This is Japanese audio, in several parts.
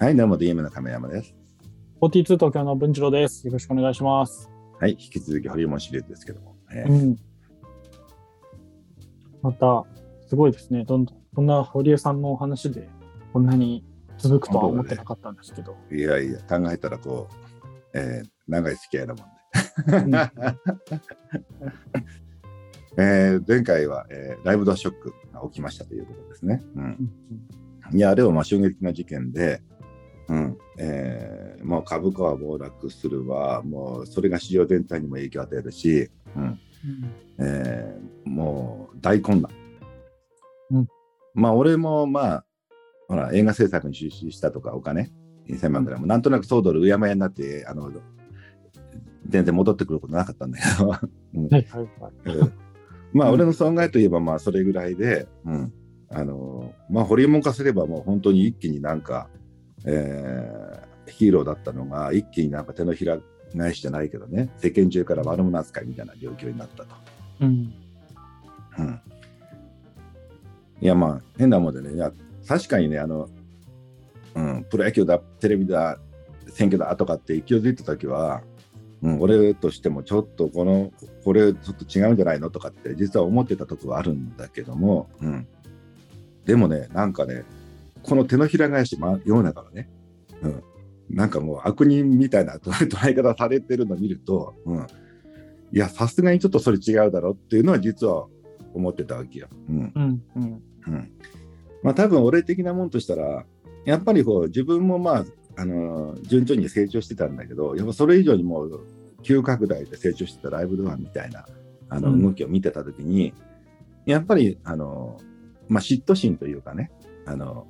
はい、どうも DM の亀山です。42東京の文次郎です。よろしくお願いします。はい、引き続きホリエモンシリーズですけども。えーうん。また、すごいですね。どんどん、こんな堀江さんのお話で、こんなに続くとは思ってなかったんですけど。いやいや、考えたらこう、えー長い付き合いなもんで。えー前回は、えーライブドアショックが起きましたということですね。うんうんいや、あれはまあ衝撃な事件で、うん。えーもう株価は暴落するわ、もうそれが市場全体にも影響を与えるし、うん。うん。えーもう大混乱。うん。まあ、俺もまあ、ほら、映画制作に出資したとか、お金、2000万ぐらいも、なんとなく総ドルうやまやになって、あの、全然戻ってくることなかったんだけど、うん。はい。はいはい。うんまあ、うん俺の損害といえば、まあ、それぐらいで、うん、あの、まあ、ホリエモン化すれば、もう本当に一気になんか、えーヒーローだったのが、一気になんか手のひら返しじゃないけどね、世間中から悪者扱いみたいな状況になったと。うん。うんいやまあ変なもんでねいや確かにねあの、うん、プロ野球だテレビだ選挙だとかって勢いづいた時は、うん、俺としてもちょっとこのこれちょっと違うんじゃないのとかって実は思ってたとこはあるんだけども、うん、でもねなんかねこの手のひら返し、ま、世の中がね、うん、なんかもう悪人みたいな 捉え方されてるのを見ると、うん、いやさすがにちょっとそれ違うだろうっていうのは実は思ってたわけよ。うんうん。うん。うんまあ多分俺的なもんとしたらやっぱりこう自分もまああの順調に成長してたんだけどやっぱそれ以上にもう急拡大で成長してたライブドアみたいなあのうん動きを見てた時に、やっぱりあの、まあ、嫉妬心というかねあの、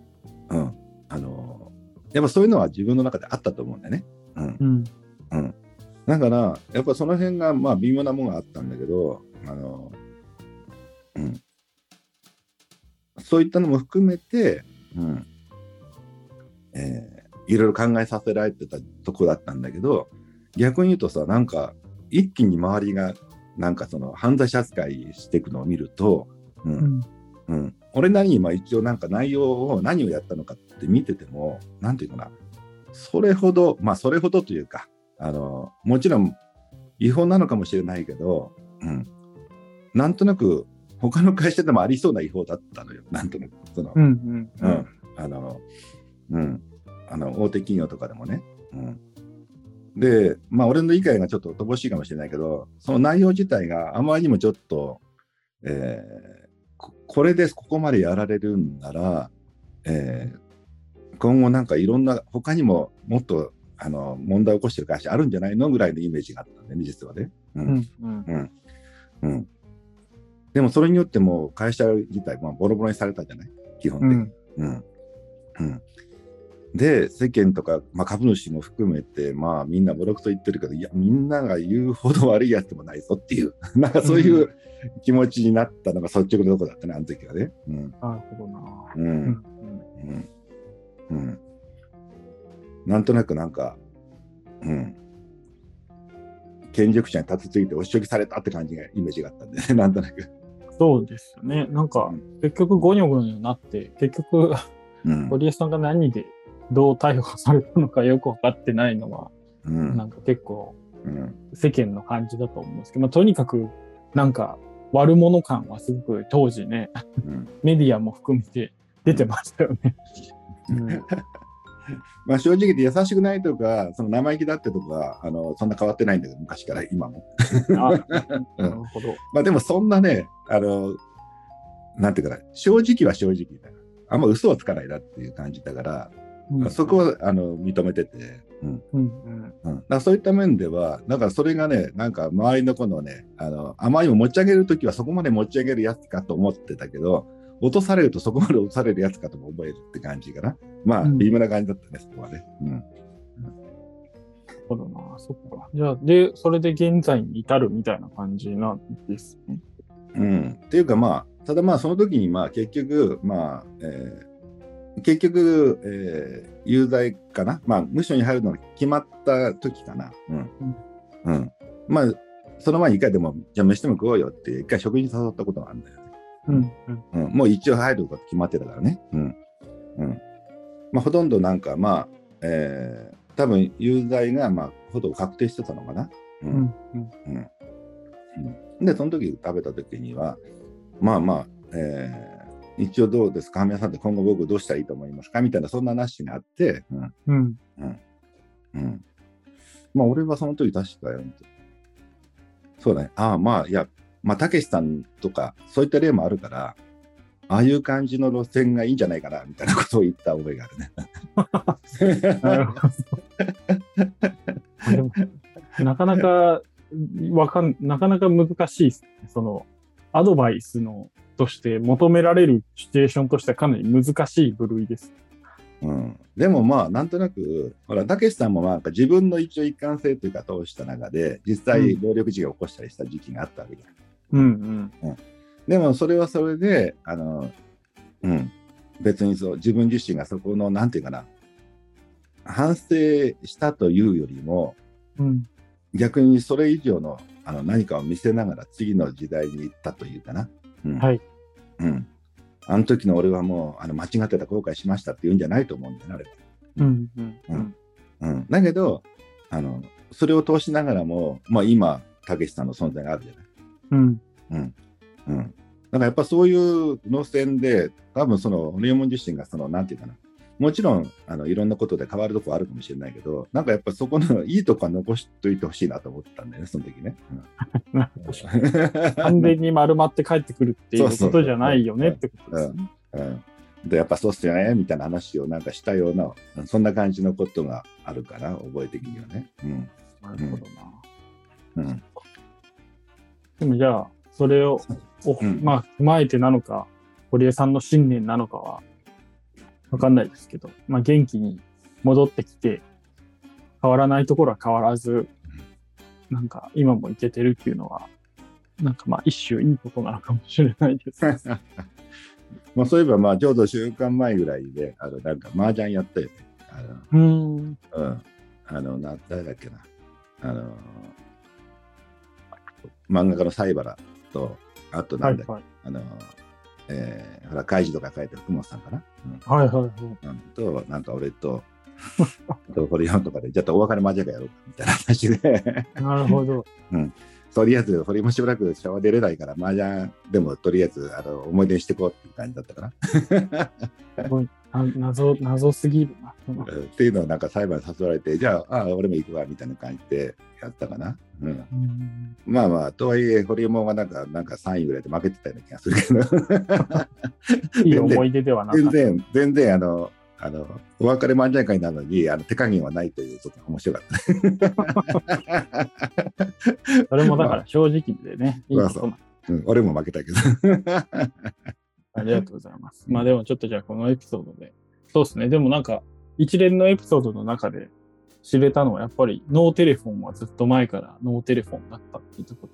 うん、あのやっぱそういうのは自分の中であったと思うんだよね。うんうん。うん、だからやっぱその辺がまあ微妙なものがあったんだけどあの、うん、そういったのも含めて、うんえーいろいろ考えさせられてたとこだったんだけど逆に言うとさなんか一気に周りがなんかその犯罪者扱いしていくのを見ると、うんうん。うん、俺なりにまあ一応なんか内容を何をやったのかって見ててもなんていうかな。それほどまあそれほどというかあのもちろん違法なのかもしれないけど、うん、なんとなく他の会社でもありそうな違法だったのよ。なんとなくその、うん。ううん。ん。あのうん。あの大手企業とかでもね、うん、でまあ俺の理解がちょっと乏しいかもしれないけどその内容自体があまりにもちょっと、えーここれでここまでやられるんなら、えー今後なんかいろんな他にももっとあの問題を起こしてる会社あるんじゃないのぐらいのイメージがあったんだよね実はね。ううんん。うん。うんうん、でもそれによってもう会社自体、まあ、ボロボロにされたじゃない？基本的に。うん。うんうん、で世間とか、まあ、株主も含めて、まあ、みんなボロクソ言ってるけどいやみんなが言うほど悪いやつでもないぞっていう なんかそういう気持ちになったのが率直なとこだったねあの時はね。うんなるほどな。うんうん。うんうん、なんとなくなんか、うん、権力者に立てついて押し置きされたって感じがイメージがあったんでね なんとなく。そうですよね。なんかう、結局ゴニョゴニョなって、結局、うん堀江さんが何でどう逮捕されたのかよくわかってないのは、うんなんか結構うん世間の感じだと思うんですけど、まあ、とにかくなんか悪者感はすごく当時ね、うんメディアも含めて出てましたよね。まあ正直言って優しくないとか、その生意気だってとか、あのそんな変わってないんだけど、昔から今も。あ なるほど。まあでもそんなね、あの、なんていうかな、正直は正直だ。あんま嘘はつかないなっていう感じだから、うん。そこはあの認めてて、うん。うん。うん。そういった面では、だからそれがね、なんか周りの子のね、あのあまりにも持ち上げるときはそこまで持ち上げるやつかと思ってたけど、落とされるとそこまで落とされるやつかとも思えるって感じかな。まあ、うん。微妙な感じだったね、そこはね。うん。そうだな、そっか。じゃあ、で、それで現在に至るみたいな感じなんですね。うん、っていうかまあただまあその時にまあ結局まあ、えー結局、えー有罪かな？まあ無所に入るのが決まった時かな。うん、うん、まあその前に一回でもじゃあ飯でも食おうよって一回食事に誘ったことがあるんだよね、うん。うん。うん、もう一応入ること決まってたからね。うん。うん。まあほとんどなんかまあえー多分有罪が、まあ、ほぼ確定してたのかな。ううんん。うん。うん。で、その時食べた時には、まあまあ、えー一応どうですか、神谷さんって今後僕どうしたらいいと思いますか？みたいな、そんな話があって、うんうん。うん、まあ、俺はその時確か、そうだね、ああ、まあ、いや、まあ、たけしさんとか、そういった例もあるから、ああいう感じの路線がいいんじゃないかな、みたいなことを言った覚えがあるね。なるほど。でもなかなか、わかん、なかなか難しいですね。その、アドバイスの、として求められるシチュエーションとしてはかなり難しい部類です。うん、でもまあなんとなくほらたけしさんもまあなんか自分の一応一貫性というか通した中で実際暴力事件を起こしたりした時期があったわけじゃん。うんうん。でもそれはそれであの、うん、別にそう自分自身がそこのなんていうかな反省したというよりもうん。逆にそれ以上のあの何かを見せながら次の時代に行ったというかな。うんはい。うんあの時の俺はもうあの間違ってた後悔しましたって言うんじゃないと思うんだよね、あれは。うんうんうん。うん、だけどあの、それを通しながらも、まあ、今、たけしさんの存在があるじゃない。うん。うんうん、だからやっぱそういう路線で、多分その、ホリエモン自身がその、なんていうかな、もちろんあのいろんなことで変わるとこあるかもしれないけど、なんかやっぱそこのいいとこは残しといてほしいなと思ってたんだよね、その時ね。なるほど完全に丸まって帰ってくるっていうことじゃないよねってことですね。うん。でやっぱそうっすよねみたいな話をなんかしたような、そんな感じのことがあるかな、覚え的にはね。うん。なるほどな。うん。でもじゃあ、それを、おうん。まあ、踏まえてなのか、堀江さんの信念なのかは、わかんないですけど、まあ、元気に戻ってきて、変わらないところは変わらず、なんか、今もいけてるっていうのは、なんかまあ、一種いいことなのかもしれないです。まあそういえば、まあ、ちょうど週間前ぐらいで、あのなんか麻雀やったよね。あうーん。の、うん。あの、な誰だっけな。あの、漫画家の西原と、あとなんだっけ、はいはい。あの、えー、ほら、怪獣とか書いてる福本さんかな？うんはいはいはい。うんと、なんか俺と、あと堀山とかで、ちょっとお別れマジャかやろうかみたいな話で、なるほど。とりあえず、堀もしばらくシャワー出れないから、麻雀でもとりあえずあの思い出にしていこうっていう感じだったかな。すごいな謎、謎すぎるな。っていうのをなんか裁判に誘われて、じゃあ、ああ俺も行くわみたいな感じでやったかな。うん、うんまあまあ、とはいえ、堀山がなんかなんか3位ぐらいで負けてたような気がするけど、いい思い出ではなかった。全然、全然あの、あのお別れ漫才会なのにあの手加減はないという、ちょっと面白かった。それもだから正直でね、いいことなうん、俺も負けたけど。ありがとうございます。まあでもちょっとじゃあこのエピソードで。そうですね。でもなんか一連のエピソードの中で知れたのはやっぱりノーテレフォンはずっと前からノーテレフォンだったっていうとこ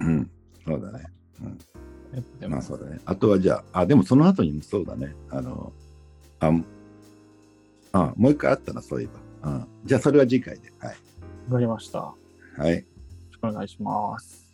うん、そうだね。ろで、でもまあそうだね。あとはじゃあ、あ、でもその後にもそうだね。あの、あ、あもう一回あったな、そういえば。うん、じゃあそれは次回で。はい。わかりました。よはい。ろしくお願いします。